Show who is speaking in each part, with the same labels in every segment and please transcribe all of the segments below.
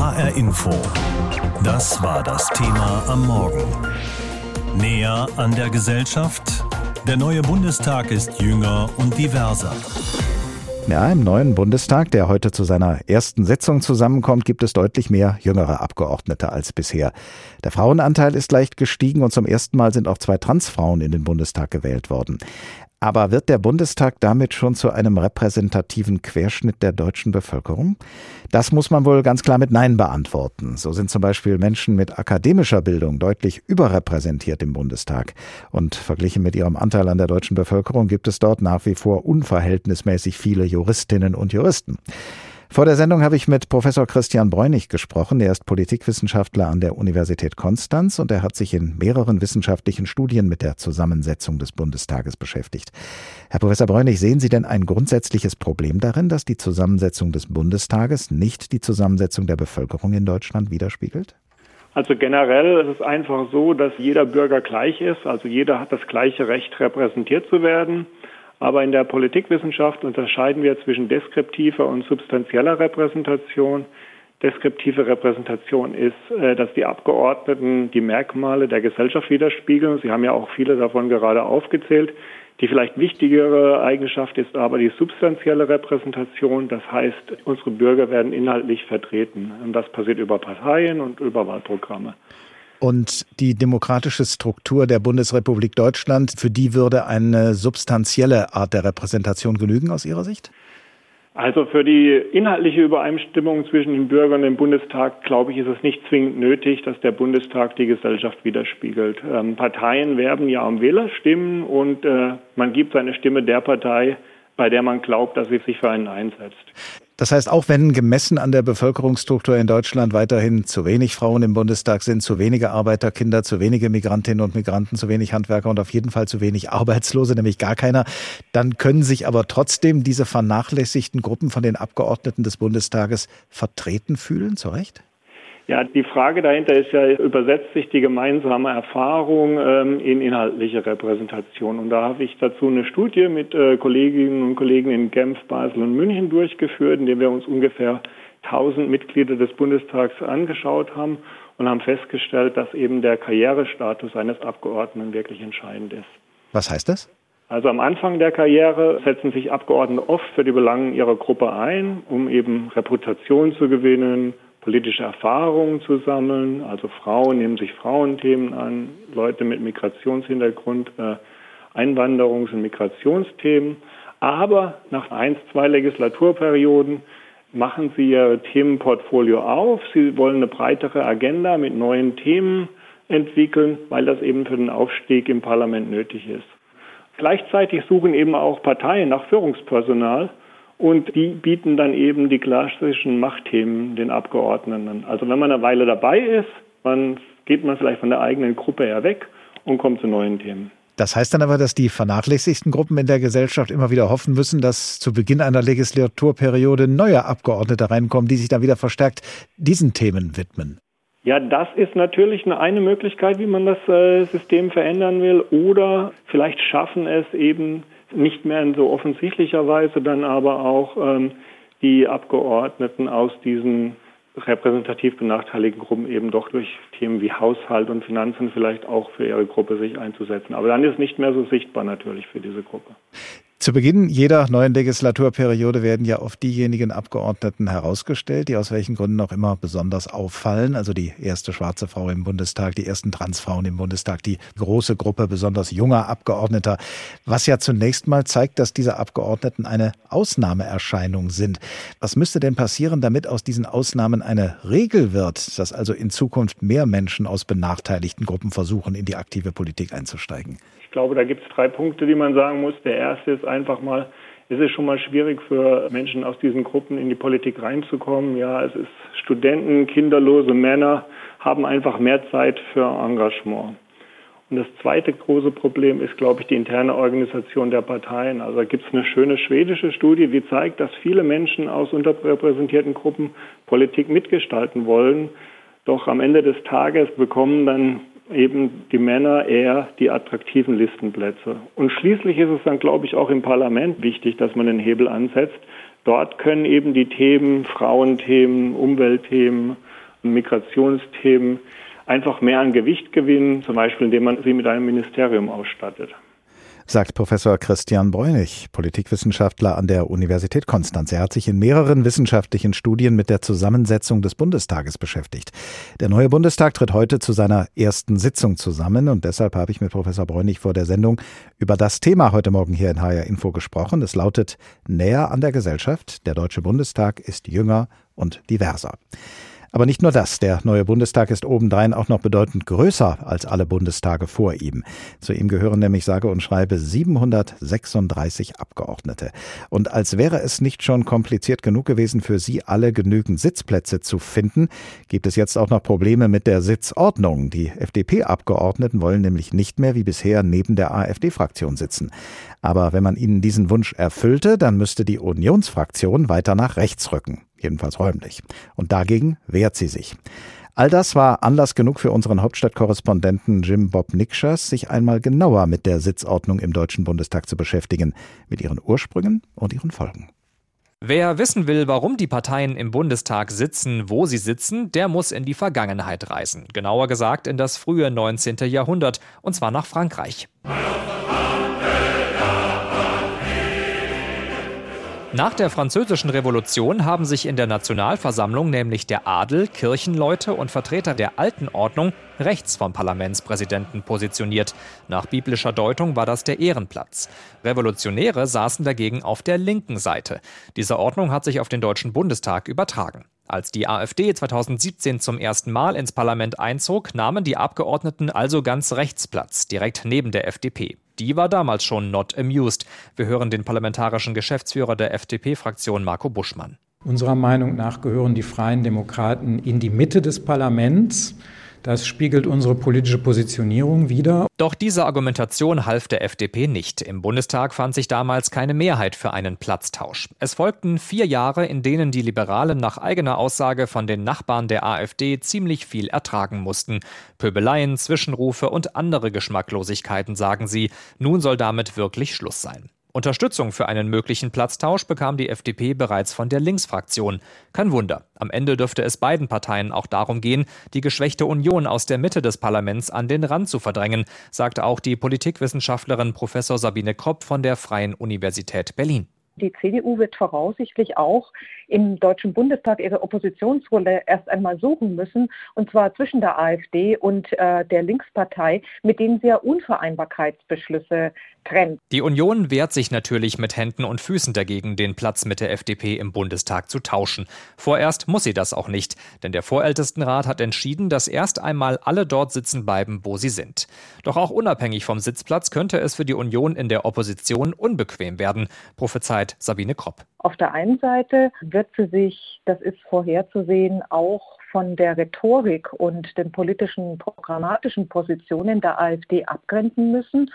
Speaker 1: HR Info. Das war das Thema am Morgen. Näher an der Gesellschaft. Der neue Bundestag ist jünger und diverser.
Speaker 2: Ja, im neuen Bundestag, der heute zu seiner ersten Sitzung zusammenkommt, gibt es deutlich mehr jüngere Abgeordnete als bisher. Der Frauenanteil ist leicht gestiegen und zum ersten Mal sind auch zwei Transfrauen in den Bundestag gewählt worden. Aber wird der Bundestag damit schon zu einem repräsentativen Querschnitt der deutschen Bevölkerung? Das muss man wohl ganz klar mit Nein beantworten. So sind zum Beispiel Menschen mit akademischer Bildung deutlich überrepräsentiert im Bundestag. Und verglichen mit ihrem Anteil an der deutschen Bevölkerung gibt es dort nach wie vor unverhältnismäßig viele Juristinnen und Juristen. Vor der Sendung habe ich mit Professor Christian Bräunig gesprochen. Er ist Politikwissenschaftler an der Universität Konstanz und er hat sich in mehreren wissenschaftlichen Studien mit der Zusammensetzung des Bundestages beschäftigt. Herr Professor Bräunig, sehen Sie denn ein grundsätzliches Problem darin, dass die Zusammensetzung des Bundestages nicht die Zusammensetzung der Bevölkerung in Deutschland widerspiegelt?
Speaker 3: Also generell ist es einfach so, dass jeder Bürger gleich ist. Also jeder hat das gleiche Recht, repräsentiert zu werden. Aber in der Politikwissenschaft unterscheiden wir zwischen deskriptiver und substanzieller Repräsentation. Deskriptive Repräsentation ist, äh, dass die Abgeordneten die Merkmale der Gesellschaft widerspiegeln. Sie haben ja auch viele davon gerade aufgezählt. Die vielleicht wichtigere Eigenschaft ist aber die substanzielle Repräsentation. Das heißt, unsere Bürger werden inhaltlich vertreten. Und das passiert über Parteien und über Wahlprogramme.
Speaker 2: Und die demokratische Struktur der Bundesrepublik Deutschland, für die würde eine substanzielle Art der Repräsentation genügen aus Ihrer Sicht?
Speaker 3: Also für die inhaltliche Übereinstimmung zwischen den Bürgern und dem Bundestag, glaube ich, ist es nicht zwingend nötig, dass der Bundestag die Gesellschaft widerspiegelt. Ähm, Parteien werben ja um Wählerstimmen und äh, man gibt seine Stimme der Partei, bei der man glaubt, dass sie sich für einen einsetzt.
Speaker 2: Das heißt, auch wenn gemessen an der Bevölkerungsstruktur in Deutschland weiterhin zu wenig Frauen im Bundestag sind, zu wenige Arbeiterkinder, zu wenige Migrantinnen und Migranten, zu wenig Handwerker und auf jeden Fall zu wenig Arbeitslose, nämlich gar keiner, dann können sich aber trotzdem diese vernachlässigten Gruppen von den Abgeordneten des Bundestages vertreten fühlen, zu Recht?
Speaker 3: Ja, die Frage dahinter ist ja, übersetzt sich die gemeinsame Erfahrung ähm, in inhaltliche Repräsentation? Und da habe ich dazu eine Studie mit äh, Kolleginnen und Kollegen in Genf, Basel und München durchgeführt, in der wir uns ungefähr 1000 Mitglieder des Bundestags angeschaut haben und haben festgestellt, dass eben der Karrierestatus eines Abgeordneten wirklich entscheidend ist.
Speaker 2: Was heißt das?
Speaker 3: Also am Anfang der Karriere setzen sich Abgeordnete oft für die Belangen ihrer Gruppe ein, um eben Reputation zu gewinnen, politische Erfahrungen zu sammeln. Also Frauen nehmen sich Frauenthemen an, Leute mit Migrationshintergrund, äh, Einwanderungs- und Migrationsthemen. Aber nach ein, zwei Legislaturperioden machen sie ihr Themenportfolio auf. Sie wollen eine breitere Agenda mit neuen Themen entwickeln, weil das eben für den Aufstieg im Parlament nötig ist. Gleichzeitig suchen eben auch Parteien nach Führungspersonal und die bieten dann eben die klassischen Machtthemen den Abgeordneten. Also wenn man eine Weile dabei ist, dann geht man vielleicht von der eigenen Gruppe her weg und kommt zu neuen Themen.
Speaker 2: Das heißt dann aber, dass die vernachlässigsten Gruppen in der Gesellschaft immer wieder hoffen müssen, dass zu Beginn einer Legislaturperiode neue Abgeordnete reinkommen, die sich dann wieder verstärkt diesen Themen widmen.
Speaker 3: Ja, das ist natürlich eine Möglichkeit, wie man das äh, System verändern will. Oder vielleicht schaffen es eben nicht mehr in so offensichtlicher Weise dann aber auch ähm, die Abgeordneten aus diesen repräsentativ benachteiligten Gruppen eben doch durch Themen wie Haushalt und Finanzen vielleicht auch für ihre Gruppe sich einzusetzen. Aber dann ist nicht mehr so sichtbar natürlich für diese Gruppe.
Speaker 2: Zu Beginn jeder neuen Legislaturperiode werden ja oft diejenigen Abgeordneten herausgestellt, die aus welchen Gründen auch immer besonders auffallen. Also die erste schwarze Frau im Bundestag, die ersten Transfrauen im Bundestag, die große Gruppe besonders junger Abgeordneter. Was ja zunächst mal zeigt, dass diese Abgeordneten eine Ausnahmeerscheinung sind. Was müsste denn passieren, damit aus diesen Ausnahmen eine Regel wird, dass also in Zukunft mehr Menschen aus benachteiligten Gruppen versuchen, in die aktive Politik einzusteigen?
Speaker 3: Ich glaube, da gibt es drei Punkte, die man sagen muss. Der erste ist einfach mal, es ist schon mal schwierig für Menschen aus diesen Gruppen in die Politik reinzukommen. Ja, es ist Studenten, kinderlose Männer haben einfach mehr Zeit für Engagement. Und das zweite große Problem ist, glaube ich, die interne Organisation der Parteien. Also da gibt es eine schöne schwedische Studie, die zeigt, dass viele Menschen aus unterrepräsentierten Gruppen Politik mitgestalten wollen. Doch am Ende des Tages bekommen dann eben die Männer eher die attraktiven Listenplätze. Und schließlich ist es dann, glaube ich, auch im Parlament wichtig, dass man den Hebel ansetzt. Dort können eben die Themen, Frauenthemen, Umweltthemen, Migrationsthemen einfach mehr an Gewicht gewinnen, zum Beispiel indem man sie mit einem Ministerium ausstattet
Speaker 2: sagt Professor Christian Bräunig, Politikwissenschaftler an der Universität Konstanz. Er hat sich in mehreren wissenschaftlichen Studien mit der Zusammensetzung des Bundestages beschäftigt. Der neue Bundestag tritt heute zu seiner ersten Sitzung zusammen und deshalb habe ich mit Professor Bräunig vor der Sendung über das Thema heute Morgen hier in HR Info gesprochen. Es lautet näher an der Gesellschaft. Der Deutsche Bundestag ist jünger und diverser. Aber nicht nur das, der neue Bundestag ist obendrein auch noch bedeutend größer als alle Bundestage vor ihm. Zu ihm gehören nämlich sage und schreibe 736 Abgeordnete. Und als wäre es nicht schon kompliziert genug gewesen, für sie alle genügend Sitzplätze zu finden, gibt es jetzt auch noch Probleme mit der Sitzordnung. Die FDP-Abgeordneten wollen nämlich nicht mehr wie bisher neben der AfD-Fraktion sitzen. Aber wenn man ihnen diesen Wunsch erfüllte, dann müsste die Unionsfraktion weiter nach rechts rücken jedenfalls räumlich. Und dagegen wehrt sie sich. All das war Anlass genug für unseren Hauptstadtkorrespondenten Jim Bob Nikschers, sich einmal genauer mit der Sitzordnung im Deutschen Bundestag zu beschäftigen, mit ihren Ursprüngen und ihren Folgen.
Speaker 4: Wer wissen will, warum die Parteien im Bundestag sitzen, wo sie sitzen, der muss in die Vergangenheit reisen. Genauer gesagt in das frühe 19. Jahrhundert, und zwar nach Frankreich. Nach der Französischen Revolution haben sich in der Nationalversammlung nämlich der Adel, Kirchenleute und Vertreter der alten Ordnung rechts vom Parlamentspräsidenten positioniert. Nach biblischer Deutung war das der Ehrenplatz. Revolutionäre saßen dagegen auf der linken Seite. Diese Ordnung hat sich auf den Deutschen Bundestag übertragen. Als die AfD 2017 zum ersten Mal ins Parlament einzog, nahmen die Abgeordneten also ganz rechts Platz, direkt neben der FDP die war damals schon not amused. Wir hören den parlamentarischen Geschäftsführer der FDP-Fraktion Marco Buschmann.
Speaker 5: Unserer Meinung nach gehören die Freien Demokraten in die Mitte des Parlaments. Das spiegelt unsere politische Positionierung wider.
Speaker 4: Doch diese Argumentation half der FDP nicht. Im Bundestag fand sich damals keine Mehrheit für einen Platztausch. Es folgten vier Jahre, in denen die Liberalen nach eigener Aussage von den Nachbarn der AfD ziemlich viel ertragen mussten. Pöbeleien, Zwischenrufe und andere Geschmacklosigkeiten, sagen sie. Nun soll damit wirklich Schluss sein. Unterstützung für einen möglichen Platztausch bekam die FDP bereits von der Linksfraktion. Kein Wunder. Am Ende dürfte es beiden Parteien auch darum gehen, die geschwächte Union aus der Mitte des Parlaments an den Rand zu verdrängen, sagte auch die Politikwissenschaftlerin Professor Sabine Kropp von der Freien Universität Berlin.
Speaker 6: Die CDU wird voraussichtlich auch im Deutschen Bundestag ihre Oppositionsrolle erst einmal suchen müssen, und zwar zwischen der AfD und äh, der Linkspartei, mit denen sie ja Unvereinbarkeitsbeschlüsse trennt.
Speaker 4: Die Union wehrt sich natürlich mit Händen und Füßen dagegen, den Platz mit der FDP im Bundestag zu tauschen. Vorerst muss sie das auch nicht, denn der Vorältestenrat hat entschieden, dass erst einmal alle dort sitzen bleiben, wo sie sind. Doch auch unabhängig vom Sitzplatz könnte es für die Union in der Opposition unbequem werden, prophezeit Sabine Kropp.
Speaker 6: Auf der einen Seite wird sie sich, das ist vorherzusehen, auch von der Rhetorik und den politischen, programmatischen Positionen der AfD abgrenzen müssen.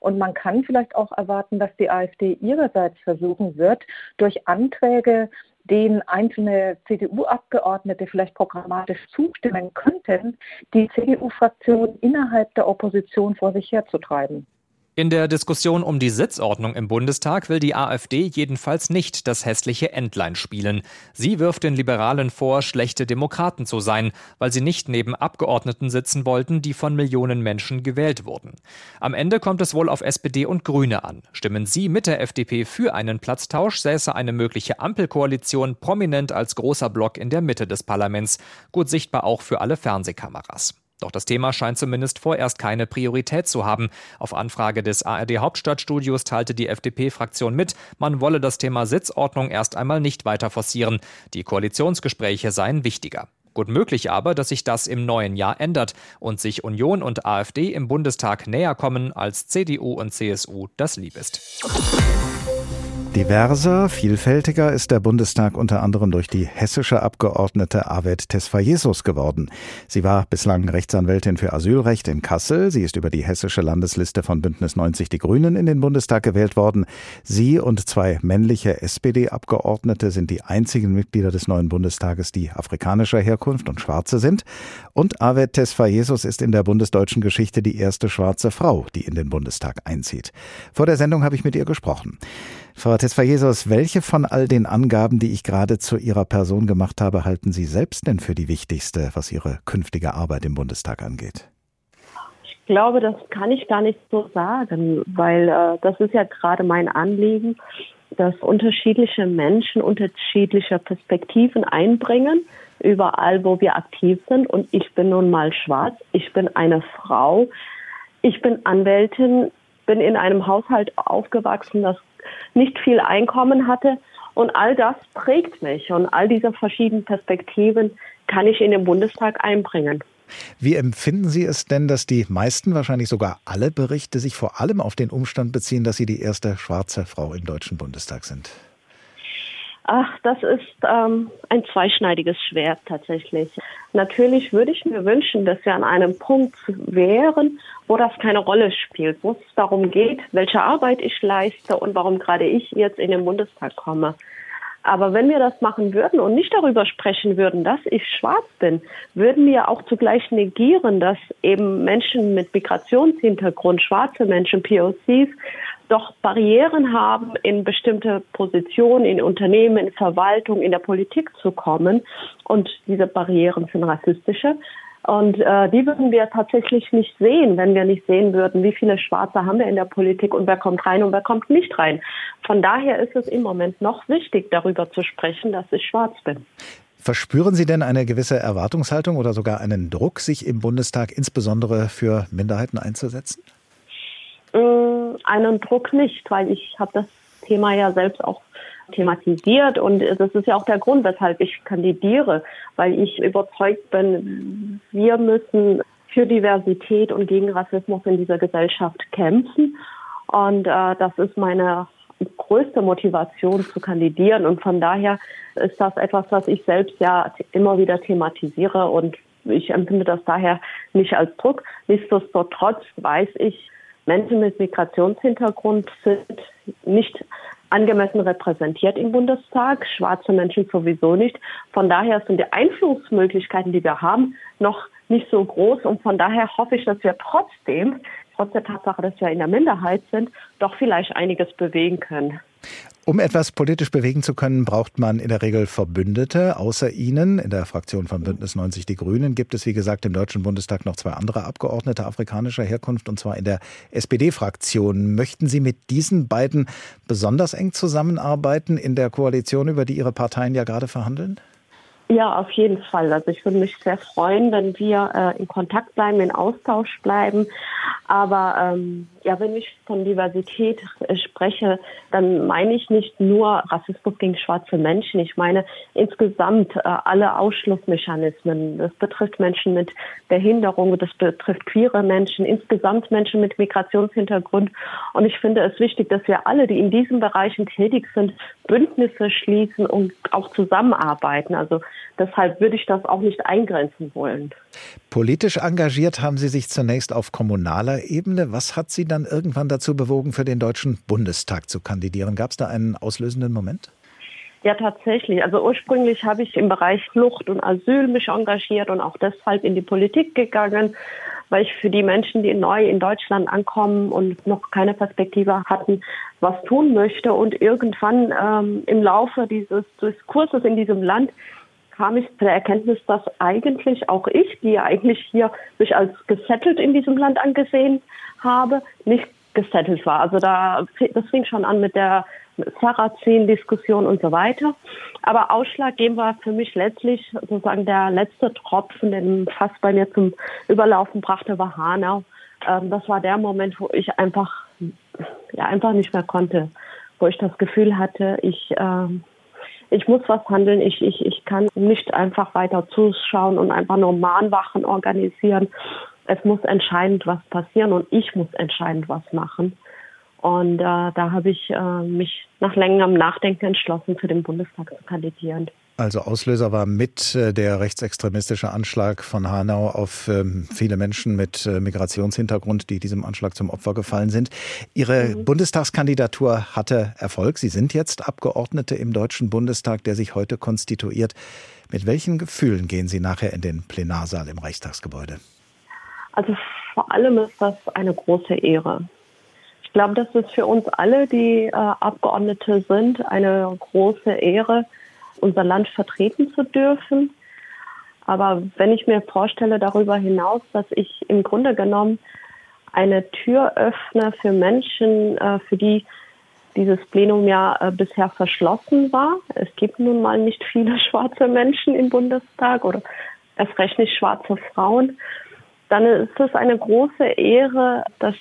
Speaker 6: Und man kann vielleicht auch erwarten, dass die AfD ihrerseits versuchen wird, durch Anträge, denen einzelne CDU-Abgeordnete vielleicht programmatisch zustimmen könnten, die CDU-Fraktion innerhalb der Opposition vor sich herzutreiben.
Speaker 4: In der Diskussion um die Sitzordnung im Bundestag will die AfD jedenfalls nicht das hässliche Entlein spielen. Sie wirft den Liberalen vor, schlechte Demokraten zu sein, weil sie nicht neben Abgeordneten sitzen wollten, die von Millionen Menschen gewählt wurden. Am Ende kommt es wohl auf SPD und Grüne an. Stimmen sie mit der FDP für einen Platztausch, säße eine mögliche Ampelkoalition prominent als großer Block in der Mitte des Parlaments, gut sichtbar auch für alle Fernsehkameras. Doch das Thema scheint zumindest vorerst keine Priorität zu haben. Auf Anfrage des ARD Hauptstadtstudios teilte die FDP-Fraktion mit, man wolle das Thema Sitzordnung erst einmal nicht weiter forcieren. Die Koalitionsgespräche seien wichtiger. Gut möglich aber, dass sich das im neuen Jahr ändert und sich Union und AfD im Bundestag näher kommen, als CDU und CSU das lieb ist.
Speaker 2: Diverser, vielfältiger ist der Bundestag unter anderem durch die hessische Abgeordnete Avet Tesfayesus geworden. Sie war bislang Rechtsanwältin für Asylrecht in Kassel. Sie ist über die hessische Landesliste von Bündnis 90 Die Grünen in den Bundestag gewählt worden. Sie und zwei männliche SPD-Abgeordnete sind die einzigen Mitglieder des neuen Bundestages, die afrikanischer Herkunft und Schwarze sind. Und Avet Tesfayesus ist in der bundesdeutschen Geschichte die erste schwarze Frau, die in den Bundestag einzieht. Vor der Sendung habe ich mit ihr gesprochen. Frau Tesfayesos, welche von all den Angaben, die ich gerade zu Ihrer Person gemacht habe, halten Sie selbst denn für die wichtigste, was Ihre künftige Arbeit im Bundestag angeht?
Speaker 7: Ich glaube, das kann ich gar nicht so sagen, weil äh, das ist ja gerade mein Anliegen, dass unterschiedliche Menschen unterschiedliche Perspektiven einbringen, überall, wo wir aktiv sind. Und ich bin nun mal schwarz, ich bin eine Frau, ich bin Anwältin, bin in einem Haushalt aufgewachsen, das nicht viel Einkommen hatte. Und all das prägt mich und all diese verschiedenen Perspektiven kann ich in den Bundestag einbringen.
Speaker 2: Wie empfinden Sie es denn, dass die meisten, wahrscheinlich sogar alle Berichte sich vor allem auf den Umstand beziehen, dass Sie die erste schwarze Frau im Deutschen Bundestag sind?
Speaker 7: Ach, das ist ähm, ein zweischneidiges Schwert tatsächlich. Natürlich würde ich mir wünschen, dass wir an einem Punkt wären, wo das keine Rolle spielt, wo es darum geht, welche Arbeit ich leiste und warum gerade ich jetzt in den Bundestag komme. Aber wenn wir das machen würden und nicht darüber sprechen würden, dass ich schwarz bin, würden wir auch zugleich negieren, dass eben Menschen mit Migrationshintergrund, schwarze Menschen, POCs, doch Barrieren haben, in bestimmte Positionen, in Unternehmen, in Verwaltung, in der Politik zu kommen. Und diese Barrieren sind rassistische. Und äh, die würden wir tatsächlich nicht sehen, wenn wir nicht sehen würden, wie viele Schwarze haben wir in der Politik und wer kommt rein und wer kommt nicht rein. Von daher ist es im Moment noch wichtig, darüber zu sprechen, dass ich schwarz bin.
Speaker 2: Verspüren Sie denn eine gewisse Erwartungshaltung oder sogar einen Druck, sich im Bundestag insbesondere für Minderheiten einzusetzen?
Speaker 7: Äh, einen Druck nicht, weil ich habe das Thema ja selbst auch thematisiert. Und das ist ja auch der Grund, weshalb ich kandidiere, weil ich überzeugt bin, wir müssen für Diversität und gegen Rassismus in dieser Gesellschaft kämpfen. Und äh, das ist meine größte Motivation zu kandidieren. Und von daher ist das etwas, was ich selbst ja immer wieder thematisiere. Und ich empfinde das daher nicht als Druck. Nichtsdestotrotz weiß ich, Menschen mit Migrationshintergrund sind nicht angemessen repräsentiert im Bundestag, schwarze Menschen sowieso nicht. Von daher sind die Einflussmöglichkeiten, die wir haben, noch nicht so groß. Und von daher hoffe ich, dass wir trotzdem, trotz der Tatsache, dass wir in der Minderheit sind, doch vielleicht einiges bewegen können.
Speaker 2: Um etwas politisch bewegen zu können, braucht man in der Regel Verbündete. Außer Ihnen, in der Fraktion von Bündnis 90 Die Grünen, gibt es, wie gesagt, im Deutschen Bundestag noch zwei andere Abgeordnete afrikanischer Herkunft, und zwar in der SPD-Fraktion. Möchten Sie mit diesen beiden besonders eng zusammenarbeiten in der Koalition, über die Ihre Parteien ja gerade verhandeln?
Speaker 7: Ja, auf jeden Fall. Also ich würde mich sehr freuen, wenn wir äh, in Kontakt bleiben, in Austausch bleiben. Aber ähm, ja, wenn ich von Diversität äh, spreche, dann meine ich nicht nur Rassismus gegen schwarze Menschen. Ich meine insgesamt äh, alle Ausschlussmechanismen. Das betrifft Menschen mit Behinderung, das betrifft queere Menschen, insgesamt Menschen mit Migrationshintergrund. Und ich finde es wichtig, dass wir alle, die in diesen Bereichen tätig sind, Bündnisse schließen und auch zusammenarbeiten. Also deshalb würde ich das auch nicht eingrenzen wollen.
Speaker 2: Politisch engagiert haben Sie sich zunächst auf kommunaler Ebene. Was hat Sie dann irgendwann dazu bewogen, für den Deutschen Bundestag zu kandidieren? Gab es da einen auslösenden Moment?
Speaker 7: Ja, tatsächlich. Also ursprünglich habe ich im Bereich Flucht und Asyl mich engagiert und auch deshalb in die Politik gegangen, weil ich für die Menschen, die neu in Deutschland ankommen und noch keine Perspektive hatten, was tun möchte. Und irgendwann ähm, im Laufe dieses Diskurses in diesem Land kam ich zu der Erkenntnis, dass eigentlich auch ich, die ja eigentlich hier mich als gesettelt in diesem Land angesehen habe, nicht gesettelt war. Also da, das fing schon an mit der Sarrazin-Diskussion und so weiter. Aber ausschlaggebend war für mich letztlich sozusagen der letzte Tropfen, den fast bei mir zum Überlaufen brachte, war Hanau. Ähm, das war der Moment, wo ich einfach, ja, einfach nicht mehr konnte, wo ich das Gefühl hatte, ich, ähm, ich muss was handeln. Ich, ich, ich kann nicht einfach weiter zuschauen und einfach nur Mahnwachen organisieren. Es muss entscheidend was passieren und ich muss entscheidend was machen. Und äh, da habe ich äh, mich nach längerem Nachdenken entschlossen, für den Bundestag zu kandidieren.
Speaker 2: Also Auslöser war mit äh, der rechtsextremistische Anschlag von Hanau auf ähm, viele Menschen mit äh, Migrationshintergrund, die diesem Anschlag zum Opfer gefallen sind. Ihre mhm. Bundestagskandidatur hatte Erfolg. Sie sind jetzt Abgeordnete im Deutschen Bundestag, der sich heute konstituiert. Mit welchen Gefühlen gehen Sie nachher in den Plenarsaal im Reichstagsgebäude?
Speaker 7: Also vor allem ist das eine große Ehre Ich glaube, das ist für uns alle, die äh, Abgeordnete sind, eine große Ehre, unser Land vertreten zu dürfen. Aber wenn ich mir vorstelle darüber hinaus, dass ich im Grunde genommen eine Tür öffne für Menschen, äh, für die dieses Plenum ja äh, bisher verschlossen war. Es gibt nun mal nicht viele schwarze Menschen im Bundestag oder erst recht nicht schwarze Frauen. Dann ist es eine große Ehre, dass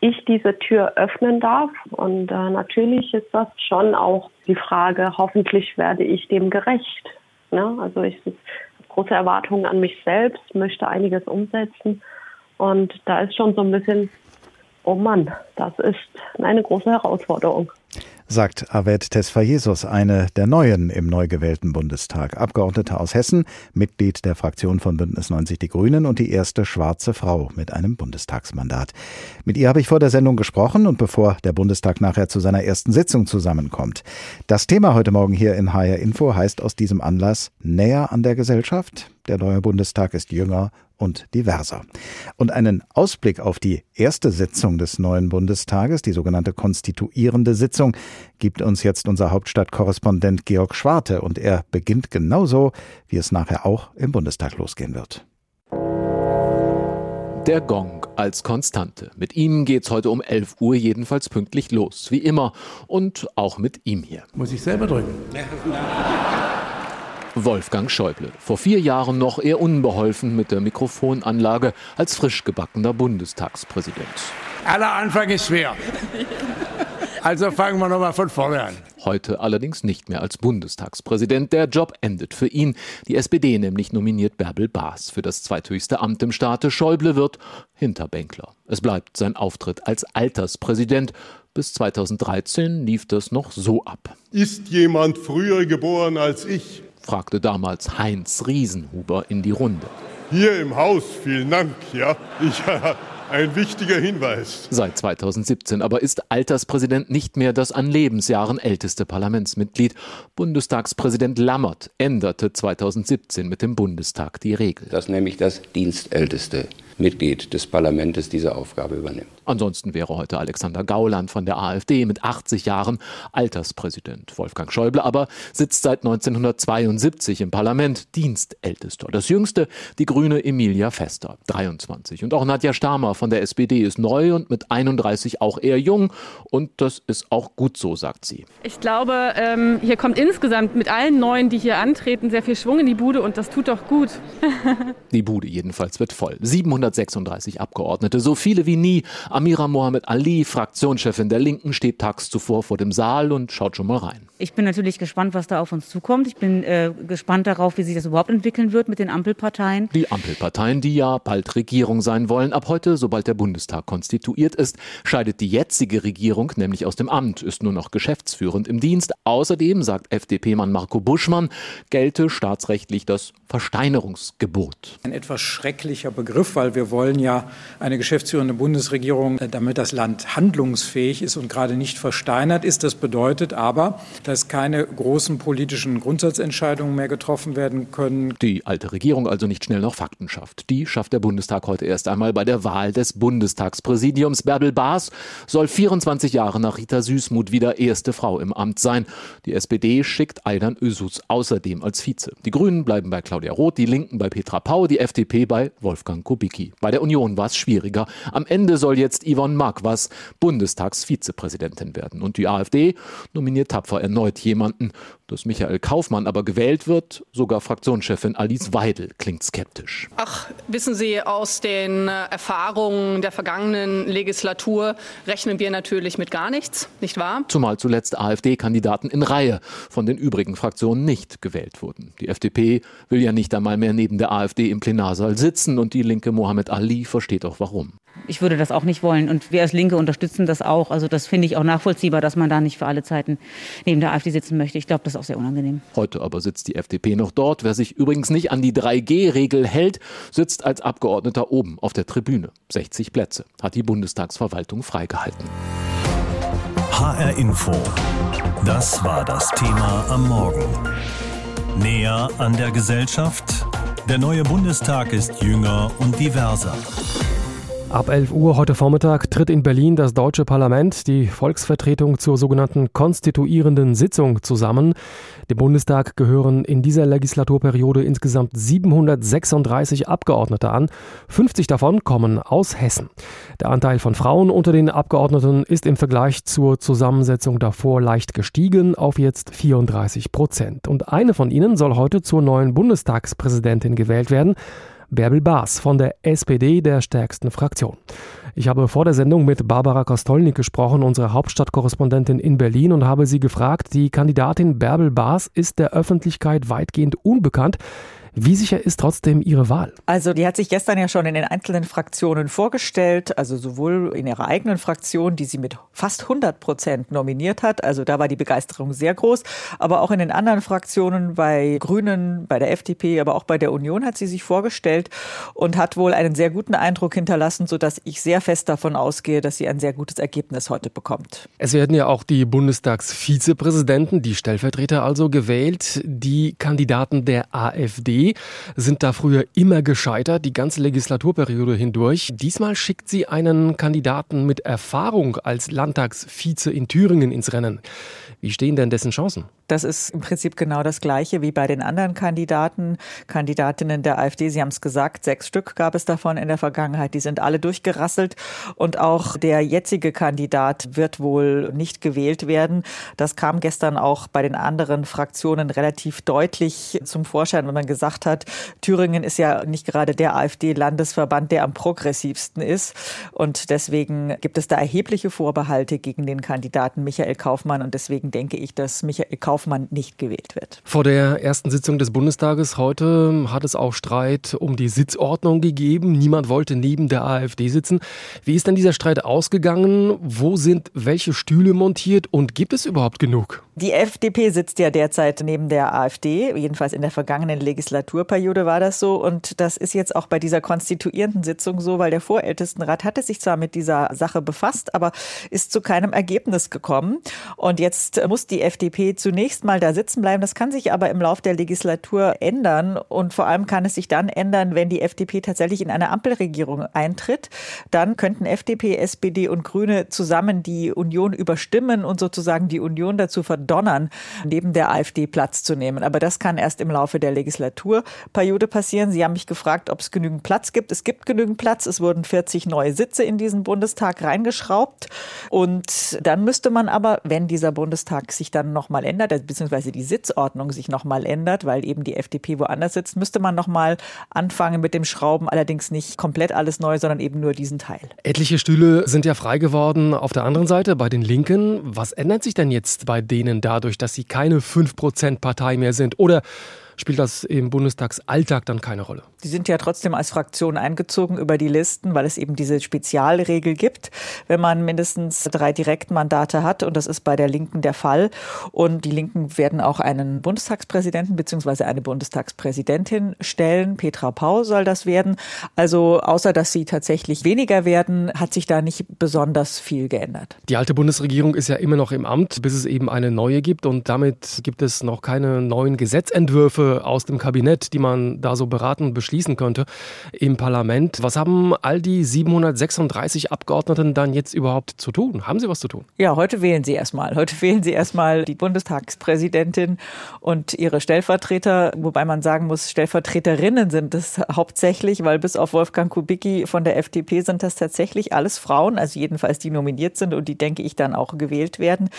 Speaker 7: ich diese Tür öffnen darf. Und äh, natürlich ist das schon auch die Frage, hoffentlich werde ich dem gerecht. Ne? Also ich habe große Erwartungen an mich selbst, möchte einiges umsetzen. Und da ist schon so ein bisschen, oh Mann, das ist eine große Herausforderung
Speaker 2: sagt Avet Tesfayesus, eine der Neuen im neu gewählten Bundestag. Abgeordnete aus Hessen, Mitglied der Fraktion von Bündnis 90 Die Grünen und die erste schwarze Frau mit einem Bundestagsmandat. Mit ihr habe ich vor der Sendung gesprochen und bevor der Bundestag nachher zu seiner ersten Sitzung zusammenkommt. Das Thema heute Morgen hier in HR Info heißt aus diesem Anlass näher an der Gesellschaft. Der neue Bundestag ist jünger und diverser. Und einen Ausblick auf die erste Sitzung des neuen Bundestages, die sogenannte konstituierende Sitzung, gibt uns jetzt unser Hauptstadtkorrespondent Georg Schwarte und er beginnt genauso, wie es nachher auch im Bundestag losgehen wird.
Speaker 8: Der Gong als Konstante. Mit ihm geht's heute um 11 Uhr jedenfalls pünktlich los, wie immer. Und auch mit ihm hier.
Speaker 9: Muss ich selber drücken?
Speaker 8: Wolfgang Schäuble. Vor vier Jahren noch eher unbeholfen mit der Mikrofonanlage als frisch gebackener Bundestagspräsident.
Speaker 9: Aller Anfang ist schwer. Also fangen wir nochmal von vorne an.
Speaker 8: Heute allerdings nicht mehr als Bundestagspräsident. Der Job endet für ihn. Die SPD nämlich nominiert Bärbel Baas für das zweithöchste Amt im Staate. Schäuble wird Hinterbänkler. Es bleibt sein Auftritt als Alterspräsident. Bis 2013 lief das noch so ab.
Speaker 10: Ist jemand früher geboren als ich?
Speaker 8: fragte damals Heinz Riesenhuber in die Runde.
Speaker 10: Hier im Haus, vielen Dank, ja. Ich, ein wichtiger Hinweis.
Speaker 8: Seit 2017 aber ist Alterspräsident nicht mehr das an Lebensjahren älteste Parlamentsmitglied. Bundestagspräsident Lammert änderte 2017 mit dem Bundestag die Regel.
Speaker 11: Das nämlich das dienstälteste Mitglied des Parlaments diese Aufgabe übernimmt.
Speaker 8: Ansonsten wäre heute Alexander Gauland von der AfD mit 80 Jahren Alterspräsident. Wolfgang Schäuble aber sitzt seit 1972 im Parlament, Dienstältester. Das jüngste, die grüne Emilia Fester, 23. Und auch Nadja Stamer von der SPD ist neu und mit 31 auch eher jung. Und das ist auch gut so, sagt sie.
Speaker 12: Ich glaube, ähm, hier kommt insgesamt mit allen Neuen, die hier antreten, sehr viel Schwung in die Bude und das tut doch gut.
Speaker 8: die Bude jedenfalls wird voll. 736 Abgeordnete, so viele wie nie. Amira Mohamed Ali, Fraktionschefin der Linken, steht tags zuvor vor dem Saal und schaut schon mal rein.
Speaker 13: Ich bin natürlich gespannt, was da auf uns zukommt. Ich bin äh, gespannt darauf, wie sich das überhaupt entwickeln wird mit den Ampelparteien.
Speaker 8: Die Ampelparteien, die ja bald Regierung sein wollen. Ab heute, sobald der Bundestag konstituiert ist, scheidet die jetzige Regierung nämlich aus dem Amt, ist nur noch geschäftsführend im Dienst. Außerdem, sagt FDP-Mann Marco Buschmann, gelte staatsrechtlich das Versteinerungsgebot.
Speaker 5: Ein etwas schrecklicher Begriff, weil wir wollen ja eine geschäftsführende Bundesregierung Verantwortung, äh, damit das Land handlungsfähig ist und gerade nicht versteinert ist. Das bedeutet aber, dass keine großen politischen Grundsatzentscheidungen mehr getroffen werden können.
Speaker 8: Die alte Regierung also nicht schnell noch Fakten schafft. Die schafft der Bundestag heute erst einmal bei der Wahl des Bundestagspräsidiums. Bärbel Baas soll 24 Jahre nach Rita Süßmuth wieder erste Frau im Amt sein. Die SPD schickt Aidan Ösus außerdem als Vize. Die Grünen bleiben bei Claudia Roth, die Linken bei Petra Pau, die FDP bei Wolfgang Kubicki. Bei der Union war es schwieriger. Am Ende soll jetzt jetzt Yvonne Marquardt Bundestagsvizepräsidentin werden. Und die AfD nominiert tapfer erneut jemanden. Dass Michael Kaufmann aber gewählt wird, sogar Fraktionschefin Alice Weidel klingt skeptisch.
Speaker 14: Ach, wissen Sie, aus den äh, Erfahrungen der vergangenen Legislatur rechnen wir natürlich mit gar nichts, nicht wahr?
Speaker 8: Zumal zuletzt AfD-Kandidaten in Reihe von den übrigen Fraktionen nicht gewählt wurden. Die FDP will ja nicht einmal mehr neben der AfD im Plenarsaal sitzen und die linke Mohammed Ali versteht auch warum.
Speaker 13: Ich würde das auch nicht wollen und wir als Linke unterstützen das auch. Also das finde ich auch nachvollziehbar, dass man da nicht für alle Zeiten neben der AfD sitzen möchte. Ich glaube, das ist auch sehr unangenehm.
Speaker 8: Heute aber sitzt die FDP noch dort. Wer sich übrigens nicht an die 3G-Regel hält, sitzt als Abgeordneter oben auf der Tribüne. 60 Plätze hat die Bundestagsverwaltung freigehalten.
Speaker 1: HR Info. Das war das Thema am Morgen. Näher an der Gesellschaft. Der neue Bundestag ist jünger und diverser.
Speaker 15: Ab 11 Uhr heute Vormittag tritt in Berlin das Deutsche Parlament, die Volksvertretung zur sogenannten konstituierenden Sitzung zusammen. Dem Bundestag gehören in dieser Legislaturperiode insgesamt 736 Abgeordnete an. 50 davon kommen aus Hessen. Der Anteil von Frauen unter den Abgeordneten ist im Vergleich zur Zusammensetzung davor leicht gestiegen auf jetzt 34 Prozent. Und eine von ihnen soll heute zur neuen Bundestagspräsidentin gewählt werden. Bärbel Baas von der SPD, der stärksten Fraktion. Ich habe vor der Sendung mit Barbara Kostolnik gesprochen, unsere Hauptstadtkorrespondentin in Berlin, und habe sie gefragt, die Kandidatin Bärbel Baas ist der Öffentlichkeit weitgehend unbekannt. Wie sicher ist trotzdem Ihre Wahl?
Speaker 16: Also die hat sich gestern ja schon in den einzelnen Fraktionen vorgestellt, also sowohl in ihrer eigenen Fraktion, die sie mit fast 100 Prozent nominiert hat, also da war die Begeisterung sehr groß, aber auch in den anderen Fraktionen, bei Grünen, bei der FDP, aber auch bei der Union hat sie sich vorgestellt und hat wohl einen sehr guten Eindruck hinterlassen, sodass ich sehr fest davon ausgehe, dass sie ein sehr gutes Ergebnis heute bekommt.
Speaker 15: Es werden ja auch die Bundestagsvizepräsidenten, die Stellvertreter also gewählt, die Kandidaten der AfD sind da früher immer gescheitert, die ganze Legislaturperiode hindurch. Diesmal schickt sie einen Kandidaten mit Erfahrung als Landtagsvize in Thüringen ins Rennen. Wie stehen denn dessen Chancen?
Speaker 16: Das ist im Prinzip genau das Gleiche wie bei den anderen Kandidaten, Kandidatinnen der AfD. Sie haben es gesagt, sechs Stück gab es davon in der Vergangenheit. Die sind alle durchgerasselt. Und auch der jetzige Kandidat wird wohl nicht gewählt werden. Das kam gestern auch bei den anderen Fraktionen relativ deutlich zum Vorschein, wenn man gesagt hat, Thüringen ist ja nicht gerade der AfD-Landesverband, der am progressivsten ist. Und deswegen gibt es da erhebliche Vorbehalte gegen den Kandidaten Michael Kaufmann. Und deswegen denke ich, dass Michael Kaufmann Kaufmann nicht gewählt wird.
Speaker 15: Vor der ersten Sitzung des Bundestages heute hat es auch Streit um die Sitzordnung gegeben. Niemand wollte neben der AfD sitzen. Wie ist denn dieser Streit ausgegangen? Wo sind welche Stühle montiert und gibt es überhaupt genug?
Speaker 16: Die FDP sitzt ja derzeit neben der AfD. Jedenfalls in der vergangenen Legislaturperiode war das so. Und das ist jetzt auch bei dieser konstituierenden Sitzung so, weil der Vorältestenrat hatte sich zwar mit dieser Sache befasst, aber ist zu keinem Ergebnis gekommen. Und jetzt muss die FDP zunächst zunächst mal da sitzen bleiben. Das kann sich aber im Laufe der Legislatur ändern. Und vor allem kann es sich dann ändern, wenn die FDP tatsächlich in eine Ampelregierung eintritt. Dann könnten FDP, SPD und Grüne zusammen die Union überstimmen und sozusagen die Union dazu verdonnern, neben der AfD Platz zu nehmen. Aber das kann erst im Laufe der Legislaturperiode passieren. Sie haben mich gefragt, ob es genügend Platz gibt. Es gibt genügend Platz. Es wurden 40 neue Sitze in diesen Bundestag reingeschraubt. Und dann müsste man aber, wenn dieser Bundestag sich dann nochmal ändert, beziehungsweise die Sitzordnung sich nochmal ändert, weil eben die FDP woanders sitzt, müsste man nochmal anfangen mit dem Schrauben, allerdings nicht komplett alles neu, sondern eben nur diesen Teil.
Speaker 15: Etliche Stühle sind ja frei geworden auf der anderen Seite bei den Linken. Was ändert sich denn jetzt bei denen dadurch, dass sie keine 5%-Partei mehr sind? Oder spielt das im Bundestagsalltag dann keine Rolle.
Speaker 16: Die sind ja trotzdem als Fraktion eingezogen über die Listen, weil es eben diese Spezialregel gibt, wenn man mindestens drei Direktmandate hat. Und das ist bei der Linken der Fall. Und die Linken werden auch einen Bundestagspräsidenten bzw. eine Bundestagspräsidentin stellen. Petra Pau soll das werden. Also außer dass sie tatsächlich weniger werden, hat sich da nicht besonders viel geändert.
Speaker 15: Die alte Bundesregierung ist ja immer noch im Amt, bis es eben eine neue gibt. Und damit gibt es noch keine neuen Gesetzentwürfe aus dem Kabinett, die man da so beraten und könnte im Parlament. Was haben all die 736 Abgeordneten dann jetzt überhaupt zu tun? Haben sie was zu tun?
Speaker 16: Ja, heute wählen sie erstmal. Heute wählen sie erstmal die Bundestagspräsidentin und ihre Stellvertreter, wobei man sagen muss, Stellvertreterinnen sind es hauptsächlich, weil bis auf Wolfgang Kubicki von der FDP sind das tatsächlich alles Frauen, also jedenfalls die nominiert sind und die, denke ich, dann auch gewählt werden.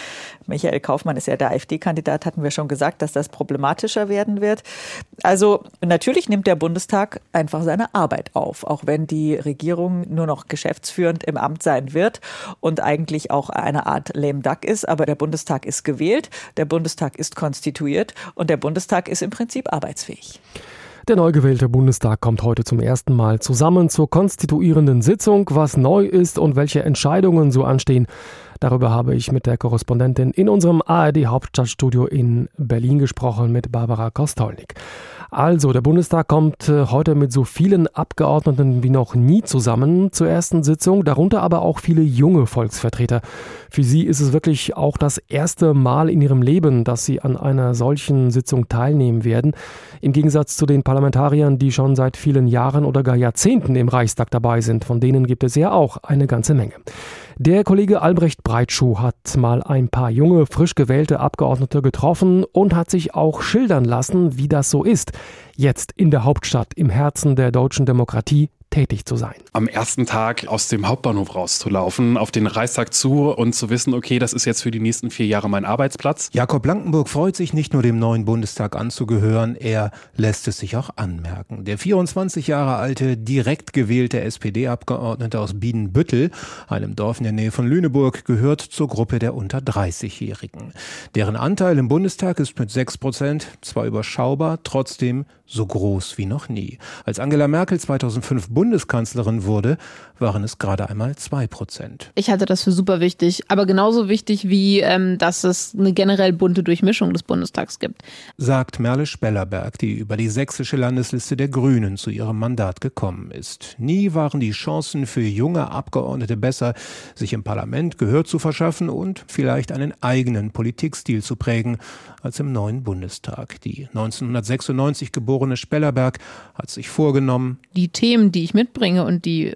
Speaker 16: Michael Kaufmann ist ja der AfD-Kandidat, hatten wir schon gesagt, dass das problematischer werden wird. Also natürlich nimmt der Bundestag einfach seine Arbeit auf, auch wenn die Regierung nur noch geschäftsführend im Amt sein wird und eigentlich auch eine Art lame duck ist. Aber der Bundestag ist gewählt, der Bundestag ist konstituiert und der Bundestag ist im Prinzip arbeitsfähig.
Speaker 15: Der neu gewählte Bundestag kommt heute zum ersten Mal zusammen zur konstituierenden Sitzung. Was neu ist und welche Entscheidungen so anstehen, darüber habe ich mit der Korrespondentin in unserem ARD Hauptstadtstudio in Berlin gesprochen, mit Barbara Kostolnik. Also, der Bundestag kommt äh, heute mit so vielen Abgeordneten wie noch nie zusammen zur ersten Sitzung, darunter aber auch viele junge Volksvertreter. Für sie ist es wirklich auch das erste Mal in ihrem Leben, dass sie an einer solchen Sitzung teilnehmen werden. Im Gegensatz zu den Parlamentariern, die schon seit vielen Jahren oder gar Jahrzehnten im Reichstag dabei sind. Von denen gibt es ja auch eine ganze Menge. Der Kollege Albrecht Breitschuh hat mal ein paar junge, frisch gewählte Abgeordnete getroffen und hat sich auch schildern lassen, wie das so ist, jetzt in der Hauptstadt im Herzen der deutschen Demokratie tätig zu sein.
Speaker 17: Am ersten Tag aus dem Hauptbahnhof rauszulaufen, auf den Reichstag zu und zu wissen, okay, das ist jetzt für die nächsten vier Jahre mein Arbeitsplatz.
Speaker 18: Jakob Blankenburg freut sich nicht nur dem neuen Bundestag anzugehören, er lässt es sich auch anmerken. Der 24 Jahre alte, direkt gewählte SPD-Abgeordnete aus Bienenbüttel, einem Dorf in der Nähe von Lüneburg, gehört zur Gruppe der unter 30-Jährigen. Deren Anteil im Bundestag ist mit 6 Prozent zwar überschaubar, trotzdem so groß wie noch nie. Als Angela Merkel 2005 Bundeskanzlerin wurde, waren es gerade einmal zwei Prozent.
Speaker 19: Ich halte das für super wichtig, aber genauso wichtig wie, ähm, dass es eine generell bunte Durchmischung des Bundestags gibt.
Speaker 18: Sagt Merle Spellerberg, die über die sächsische Landesliste der Grünen zu ihrem Mandat gekommen ist. Nie waren die Chancen für junge Abgeordnete besser, sich im Parlament Gehör zu verschaffen und vielleicht einen eigenen Politikstil zu prägen, als im neuen Bundestag. Die 1996 geborene Spellerberg hat sich vorgenommen,
Speaker 19: die Themen, die ich mitbringe und die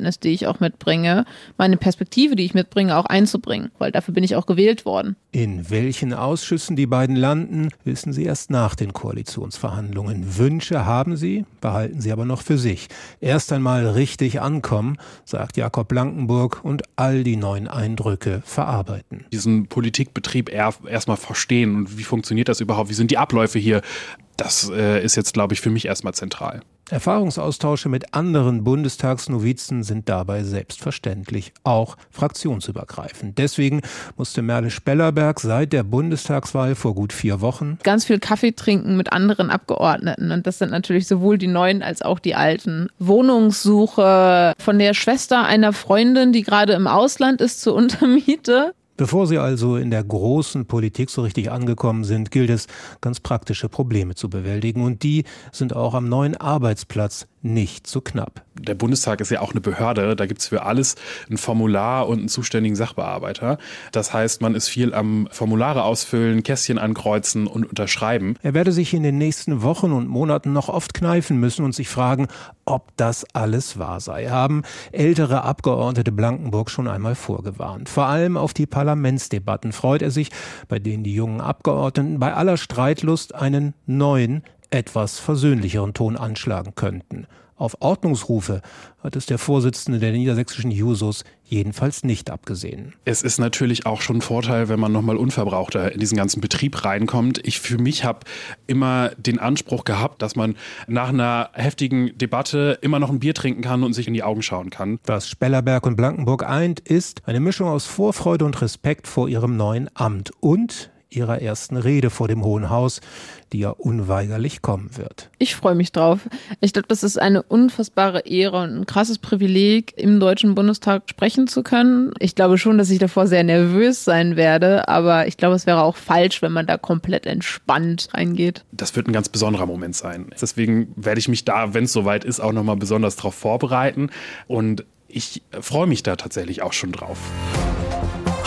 Speaker 19: Fachkenntnis, die ich auch mitbringe, meine Perspektive, die ich mitbringe, auch einzubringen, weil dafür bin ich auch gewählt worden.
Speaker 18: In welchen Ausschüssen die beiden landen, wissen sie erst nach den Koalitionsverhandlungen. Wünsche haben sie, behalten sie aber noch für sich. Erst einmal richtig ankommen, sagt Jakob Blankenburg, und all die neuen Eindrücke verarbeiten.
Speaker 17: Diesen Politikbetrieb erstmal verstehen und wie funktioniert das überhaupt, wie sind die Abläufe hier, das äh, ist jetzt, glaube ich, für mich erstmal zentral.
Speaker 18: Erfahrungsaustausche mit anderen Bundestagsnovizen sind dabei selbstverständlich, auch fraktionsübergreifend. Deswegen musste Merle Spellerberg seit der Bundestagswahl vor gut vier Wochen
Speaker 19: ganz viel Kaffee trinken mit anderen Abgeordneten. Und das sind natürlich sowohl die neuen als auch die alten. Wohnungssuche von der Schwester einer Freundin, die gerade im Ausland ist, zur Untermiete.
Speaker 18: Bevor Sie also in der großen Politik so richtig angekommen sind, gilt es, ganz praktische Probleme zu bewältigen. Und die sind auch am neuen Arbeitsplatz nicht so knapp.
Speaker 17: Der Bundestag ist ja auch eine Behörde, da gibt es für alles ein Formular und einen zuständigen Sachbearbeiter. Das heißt, man ist viel am Formulare ausfüllen, Kästchen ankreuzen und unterschreiben.
Speaker 18: Er werde sich in den nächsten Wochen und Monaten noch oft kneifen müssen und sich fragen, ob das alles wahr sei. Haben ältere Abgeordnete Blankenburg schon einmal vorgewarnt. Vor allem auf die Parlamentsdebatten freut er sich, bei denen die jungen Abgeordneten bei aller Streitlust einen neuen, etwas versöhnlicheren Ton anschlagen könnten. Auf Ordnungsrufe hat es der Vorsitzende der niedersächsischen Jusos jedenfalls nicht abgesehen.
Speaker 17: Es ist natürlich auch schon ein Vorteil, wenn man nochmal unverbrauchter in diesen ganzen Betrieb reinkommt. Ich für mich habe immer den Anspruch gehabt, dass man nach einer heftigen Debatte immer noch ein Bier trinken kann und sich in die Augen schauen kann.
Speaker 18: Was Spellerberg und Blankenburg eint, ist eine Mischung aus Vorfreude und Respekt vor ihrem neuen Amt und ihrer ersten Rede vor dem Hohen Haus, die ja unweigerlich kommen wird.
Speaker 19: Ich freue mich drauf. Ich glaube, das ist eine unfassbare Ehre und ein krasses Privileg, im Deutschen Bundestag sprechen zu können. Ich glaube schon, dass ich davor sehr nervös sein werde, aber ich glaube, es wäre auch falsch, wenn man da komplett entspannt reingeht.
Speaker 17: Das wird ein ganz besonderer Moment sein. Deswegen werde ich mich da, wenn es soweit ist, auch nochmal besonders darauf vorbereiten und ich freue mich da tatsächlich auch schon drauf.